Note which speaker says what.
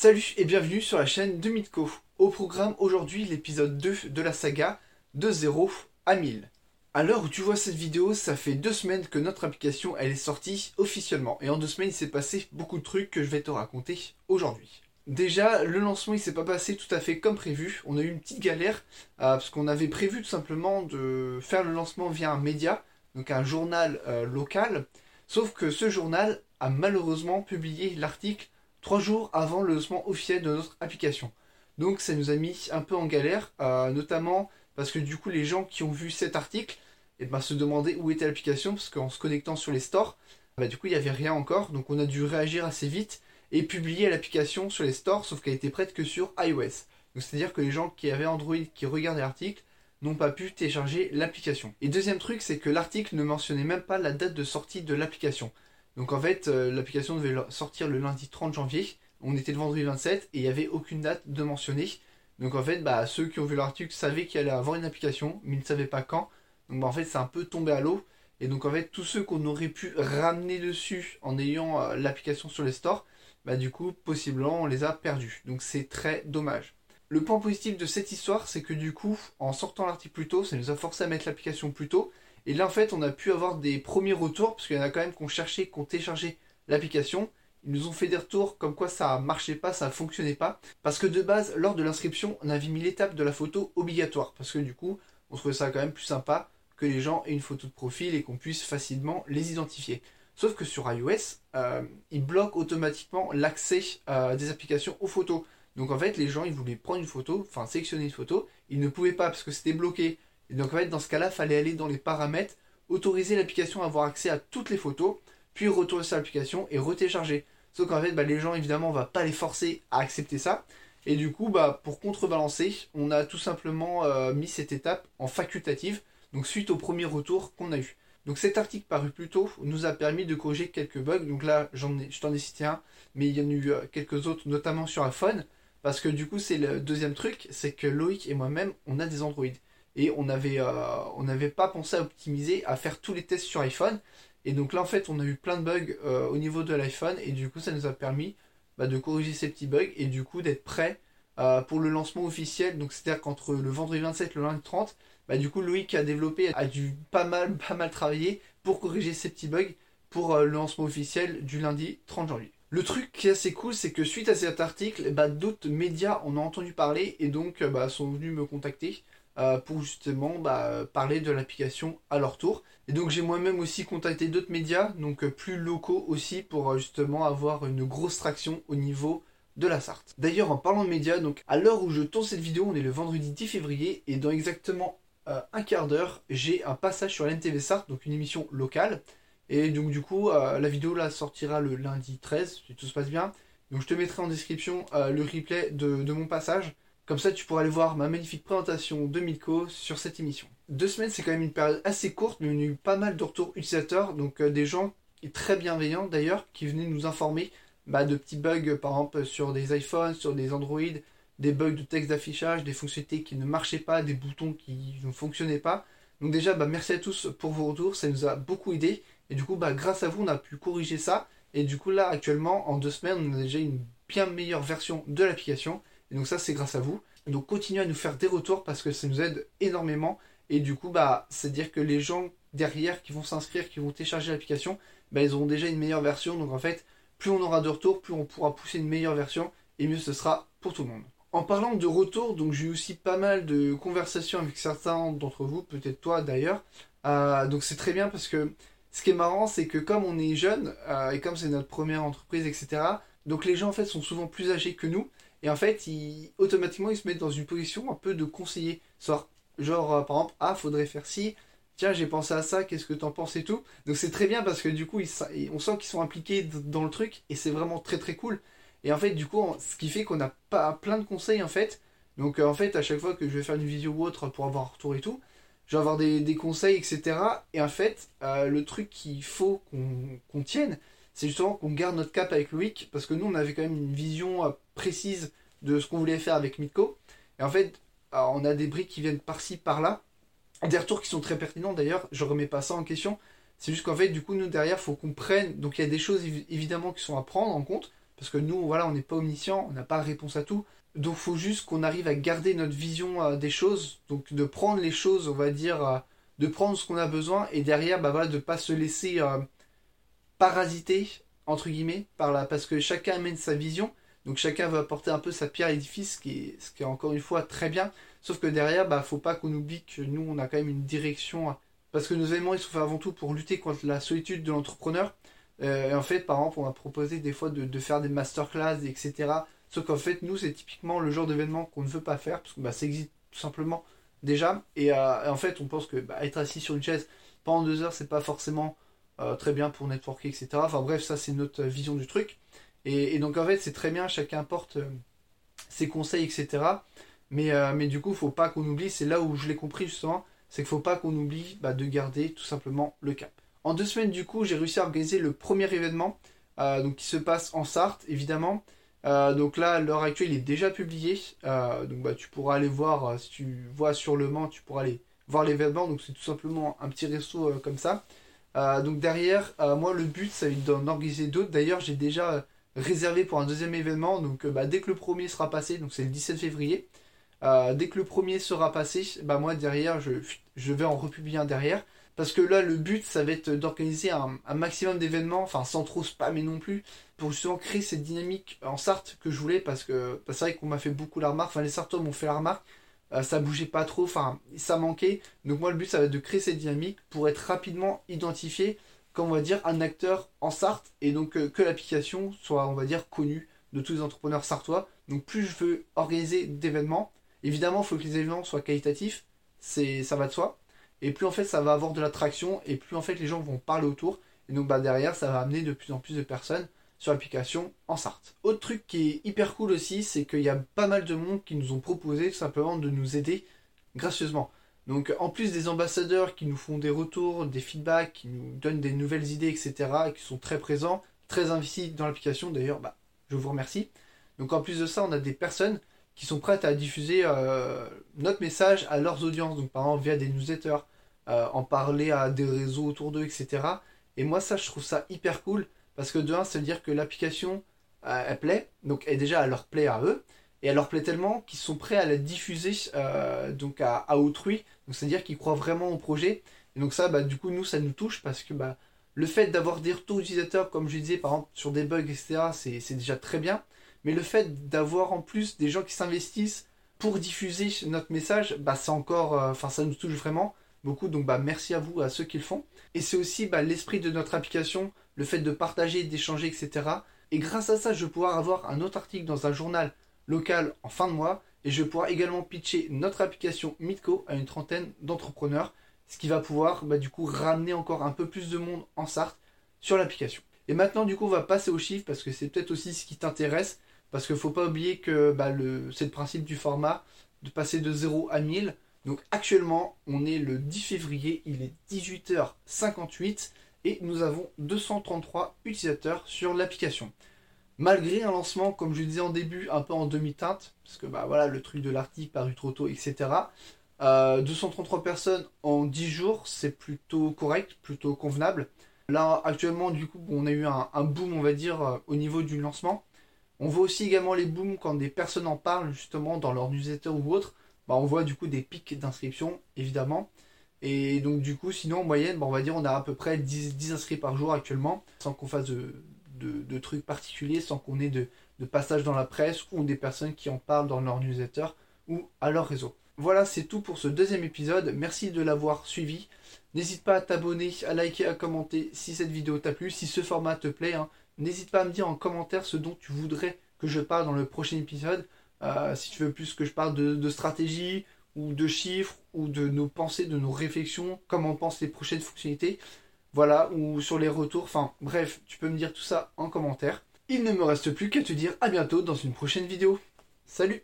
Speaker 1: Salut et bienvenue sur la chaîne de Mitko. Au programme aujourd'hui l'épisode 2 de la saga de 0 à 1000. À l'heure où tu vois cette vidéo, ça fait deux semaines que notre application elle est sortie officiellement. Et en deux semaines il s'est passé beaucoup de trucs que je vais te raconter aujourd'hui. Déjà, le lancement il s'est pas passé tout à fait comme prévu. On a eu une petite galère euh, parce qu'on avait prévu tout simplement de faire le lancement via un média, donc un journal euh, local. Sauf que ce journal a malheureusement publié l'article trois jours avant le lancement officiel de notre application. Donc ça nous a mis un peu en galère, euh, notamment parce que du coup les gens qui ont vu cet article eh ben, se demandaient où était l'application, parce qu'en se connectant sur les stores, bah, du coup il n'y avait rien encore, donc on a dû réagir assez vite et publier l'application sur les stores, sauf qu'elle était prête que sur iOS. Donc c'est-à-dire que les gens qui avaient Android qui regardaient l'article n'ont pas pu télécharger l'application. Et deuxième truc, c'est que l'article ne mentionnait même pas la date de sortie de l'application. Donc en fait, euh, l'application devait sortir le lundi 30 janvier. On était le vendredi 27 et il n'y avait aucune date de mentionner. Donc en fait, bah, ceux qui ont vu l'article savaient qu'il allait avoir une application, mais ils ne savaient pas quand. Donc bah, en fait, c'est un peu tombé à l'eau. Et donc en fait, tous ceux qu'on aurait pu ramener dessus en ayant euh, l'application sur les stores, bah du coup, possiblement, on les a perdus. Donc c'est très dommage. Le point positif de cette histoire, c'est que du coup, en sortant l'article plus tôt, ça nous a forcé à mettre l'application plus tôt. Et là, en fait, on a pu avoir des premiers retours, parce qu'il y en a quand même qui ont cherché, qui ont téléchargé l'application. Ils nous ont fait des retours comme quoi ça marchait pas, ça fonctionnait pas. Parce que de base, lors de l'inscription, on avait mis l'étape de la photo obligatoire. Parce que du coup, on trouvait ça quand même plus sympa que les gens aient une photo de profil et qu'on puisse facilement les identifier. Sauf que sur iOS, euh, ils bloquent automatiquement l'accès euh, des applications aux photos. Donc en fait, les gens, ils voulaient prendre une photo, enfin sélectionner une photo, ils ne pouvaient pas parce que c'était bloqué et donc en fait, dans ce cas-là, fallait aller dans les paramètres, autoriser l'application à avoir accès à toutes les photos, puis retourner sur l'application et retélécharger. Sauf qu'en fait, bah, les gens, évidemment, on va pas les forcer à accepter ça. Et du coup, bah, pour contrebalancer, on a tout simplement euh, mis cette étape en facultative, donc suite au premier retour qu'on a eu. Donc cet article paru plus tôt nous a permis de corriger quelques bugs. Donc là, j'en ai, je t'en ai cité un, mais il y en a eu euh, quelques autres, notamment sur iPhone. Parce que du coup, c'est le deuxième truc, c'est que Loïc et moi-même, on a des Android et on n'avait euh, pas pensé à optimiser, à faire tous les tests sur iPhone. Et donc là, en fait, on a eu plein de bugs euh, au niveau de l'iPhone, et du coup, ça nous a permis bah, de corriger ces petits bugs, et du coup, d'être prêt euh, pour le lancement officiel. Donc, c'est-à-dire qu'entre le vendredi 27 et le lundi 30, bah, du coup, Loïc a développé, a dû pas mal, pas mal travailler pour corriger ces petits bugs pour le lancement officiel du lundi 30 janvier. Le truc qui est assez cool, c'est que suite à cet article, bah, d'autres médias en ont entendu parler et donc bah, sont venus me contacter euh, pour justement bah, parler de l'application à leur tour. Et donc j'ai moi-même aussi contacté d'autres médias, donc euh, plus locaux aussi, pour euh, justement avoir une grosse traction au niveau de la Sarthe. D'ailleurs en parlant de médias, donc à l'heure où je tourne cette vidéo, on est le vendredi 10 février, et dans exactement un quart d'heure, j'ai un passage sur l'NTV Sarthe, donc une émission locale. Et donc du coup, la vidéo là sortira le lundi 13, si tout se passe bien. Donc je te mettrai en description le replay de mon passage. Comme ça, tu pourras aller voir ma magnifique présentation de Milko sur cette émission. Deux semaines, c'est quand même une période assez courte, mais on a eu pas mal de retours utilisateurs, donc euh, des gens très bienveillants d'ailleurs, qui venaient nous informer bah, de petits bugs, par exemple sur des iPhones, sur des Android, des bugs de texte d'affichage, des fonctionnalités qui ne marchaient pas, des boutons qui ne fonctionnaient pas. Donc déjà, bah, merci à tous pour vos retours, ça nous a beaucoup aidé. Et du coup, bah, grâce à vous, on a pu corriger ça. Et du coup, là, actuellement, en deux semaines, on a déjà une bien meilleure version de l'application. Et donc ça, c'est grâce à vous. Donc continuez à nous faire des retours parce que ça nous aide énormément. Et du coup, bah, c'est-à-dire que les gens derrière qui vont s'inscrire, qui vont télécharger l'application, bah, ils auront déjà une meilleure version. Donc en fait, plus on aura de retours, plus on pourra pousser une meilleure version et mieux ce sera pour tout le monde. En parlant de retour, donc j'ai eu aussi pas mal de conversations avec certains d'entre vous, peut-être toi d'ailleurs. Euh, donc c'est très bien parce que ce qui est marrant, c'est que comme on est jeune euh, et comme c'est notre première entreprise, etc. Donc les gens en fait sont souvent plus âgés que nous et en fait, ils, automatiquement, ils se mettent dans une position un peu de conseiller. Genre, genre euh, par exemple, ah, faudrait faire ci, tiens, j'ai pensé à ça, qu'est-ce que t'en penses et tout? Donc c'est très bien parce que du coup, on sent qu'ils sont impliqués dans le truc et c'est vraiment très très cool. Et en fait, du coup, ce qui fait qu'on a pas plein de conseils en fait. Donc euh, en fait, à chaque fois que je vais faire une vidéo ou autre pour avoir un retour et tout, je vais avoir des, conseils, etc. Et en fait, euh, le truc qu'il faut qu'on tienne, c'est justement qu'on garde notre cap avec Loïc, parce que nous, on avait quand même une vision précise de ce qu'on voulait faire avec Mitko. Et en fait, on a des briques qui viennent par-ci, par-là. Des retours qui sont très pertinents d'ailleurs, je remets pas ça en question. C'est juste qu'en fait, du coup, nous derrière, faut qu'on prenne. Donc il y a des choses évidemment qui sont à prendre en compte. parce que nous, voilà, on n'est pas omniscient, on n'a pas réponse à tout. Donc faut juste qu'on arrive à garder notre vision euh, des choses, donc de prendre les choses, on va dire, euh, de prendre ce qu'on a besoin et derrière, bah voilà, de pas se laisser euh, parasiter entre guillemets par la, parce que chacun amène sa vision, donc chacun veut apporter un peu sa pierre à l'édifice, ce qui est, encore une fois très bien. Sauf que derrière, bah faut pas qu'on oublie que nous, on a quand même une direction, parce que nos événements ils sont faits avant tout pour lutter contre la solitude de l'entrepreneur. et en fait, par exemple, on va proposer des fois de, de faire des masterclass, etc Sauf qu'en fait, nous, c'est typiquement le genre d'événement qu'on ne veut pas faire, parce que bah, ça existe tout simplement déjà. Et, euh, en fait, on pense que bah, être assis sur une chaise pendant deux heures, c'est pas forcément euh, très bien pour networker, etc. Enfin bref, ça, c'est notre vision du truc. Et, donc, en fait, c'est très bien, chacun porte euh, ses conseils, etc. Mais, mais du coup, faut pas qu'on oublie, c'est là où je l'ai compris justement, c'est qu'il faut pas qu'on oublie bah, de garder tout simplement le cap. En deux semaines, du coup, j'ai réussi à organiser le premier événement, donc qui se passe en Sarthe, évidemment. Euh, donc là, à l'heure actuelle, il est déjà publié. Euh, donc bah, tu pourras aller voir, euh, si tu vois sur le Mans, tu pourras aller voir l'événement. Donc c'est tout simplement un petit resto comme ça. donc derrière, moi le but, c'est d'en organiser d'autres. D'ailleurs, j'ai déjà réservé pour un deuxième événement. Donc bah, dès que le premier sera passé, donc c'est le 17 février, dès que le premier sera passé, bah, moi derrière, je, je vais en republier un derrière. Parce que là, le but, ça va être d'organiser un, maximum d'événements, enfin sans trop spammer non plus, pour justement créer cette dynamique en Sarthe que je voulais, parce que bah, c'est vrai qu'on m'a fait beaucoup la remarque, enfin les Sartois m'ont fait la remarque, euh, ça bougeait pas trop, enfin ça manquait. Donc moi, le but, ça va être de créer cette dynamique pour être rapidement identifié comme on va dire un acteur en Sarthe, et donc euh, que l'application soit, on va dire, connue de tous les entrepreneurs sartois. Donc plus je veux organiser d'événements, évidemment, il faut que les événements soient qualitatifs, c'est ça va de soi et plus en fait ça va avoir de l'attraction et plus en fait les gens vont parler autour et donc bah derrière ça va amener de plus en plus de personnes sur l'application en Sarthe. Autre truc qui est hyper cool aussi, c'est qu'il y a pas mal de monde qui nous ont proposé tout simplement de nous aider gracieusement. Donc en plus des ambassadeurs qui nous font des retours, des feedbacks, qui nous donnent des nouvelles idées, etc., qui sont très présents, très investis dans l'application, d'ailleurs, bah, je vous remercie. Donc en plus de ça, on a des personnes qui sont prêtes à diffuser euh, notre message à leurs audiences, donc par exemple via des newsletters, euh, en parler à des réseaux autour d'eux, etc. Et moi ça je trouve ça hyper cool, parce que de un, ça veut dire que l'application, euh, elle plaît, donc elle déjà elle leur plaît à eux, et elle leur plaît tellement qu'ils sont prêts à la diffuser donc à, autrui, donc c'est-à-dire qu'ils croient vraiment au projet, et donc ça bah, du coup nous ça nous touche, parce que bah, le fait d'avoir des retours utilisateurs, comme je disais par exemple sur des bugs, etc., c'est déjà très bien. Mais le fait d'avoir en plus des gens qui s'investissent pour diffuser notre message, bah, c'est encore, euh, enfin, ça nous touche vraiment beaucoup. Donc, bah, merci à vous, à ceux qui le font. Et c'est aussi bah, l'esprit de notre application, le fait de partager, d'échanger, etc. Et grâce à ça, je vais pouvoir avoir un autre article dans un journal local en fin de mois. Et je vais également pitcher notre application Mitco à une trentaine d'entrepreneurs. Ce qui va pouvoir, bah, du coup, ramener encore un peu plus de monde en Sarthe sur l'application. Et maintenant, du coup, on va passer aux chiffres parce que c'est peut-être aussi ce qui t'intéresse. Parce qu'il faut pas oublier que bah, c'est le principe du format de passer de 0 à 1000. Donc actuellement, on est le 10 février, il est 18h58 et nous avons 233 utilisateurs sur l'application. Malgré un lancement, comme je disais en début, un peu en demi-teinte, parce que bah voilà, le truc de l'article paru trop tôt, etc. 233 euh, personnes en 10 jours, c'est plutôt correct, plutôt convenable. Là, actuellement, du coup, on a eu un, un boom, on va dire, euh, au niveau du lancement. On voit aussi également les booms quand des personnes en parlent justement dans leur newsletter ou autre. Bah, on voit du coup des pics d'inscription évidemment. Et donc du coup sinon en moyenne bah, on va dire on a à peu près 10, inscrits par jour actuellement sans qu'on fasse de, trucs particuliers, sans qu'on ait de, de passage dans la presse ou des personnes qui en parlent dans leur newsletter ou à leur réseau. Voilà, c'est tout pour ce deuxième épisode. Merci de l'avoir suivi. N'hésite pas à t'abonner, à liker, à commenter si cette vidéo t'a plu, si ce format te plaît. Hein. N'hésite pas à me dire en commentaire ce dont tu voudrais que je parle dans le prochain épisode. Euh, si tu veux plus que je parle de, stratégie ou de chiffres ou de nos pensées, de nos réflexions, comment on pense les prochaines fonctionnalités, voilà, ou sur les retours, enfin bref, tu peux me dire tout ça en commentaire. Il ne me reste plus qu'à te dire à bientôt dans une prochaine vidéo. Salut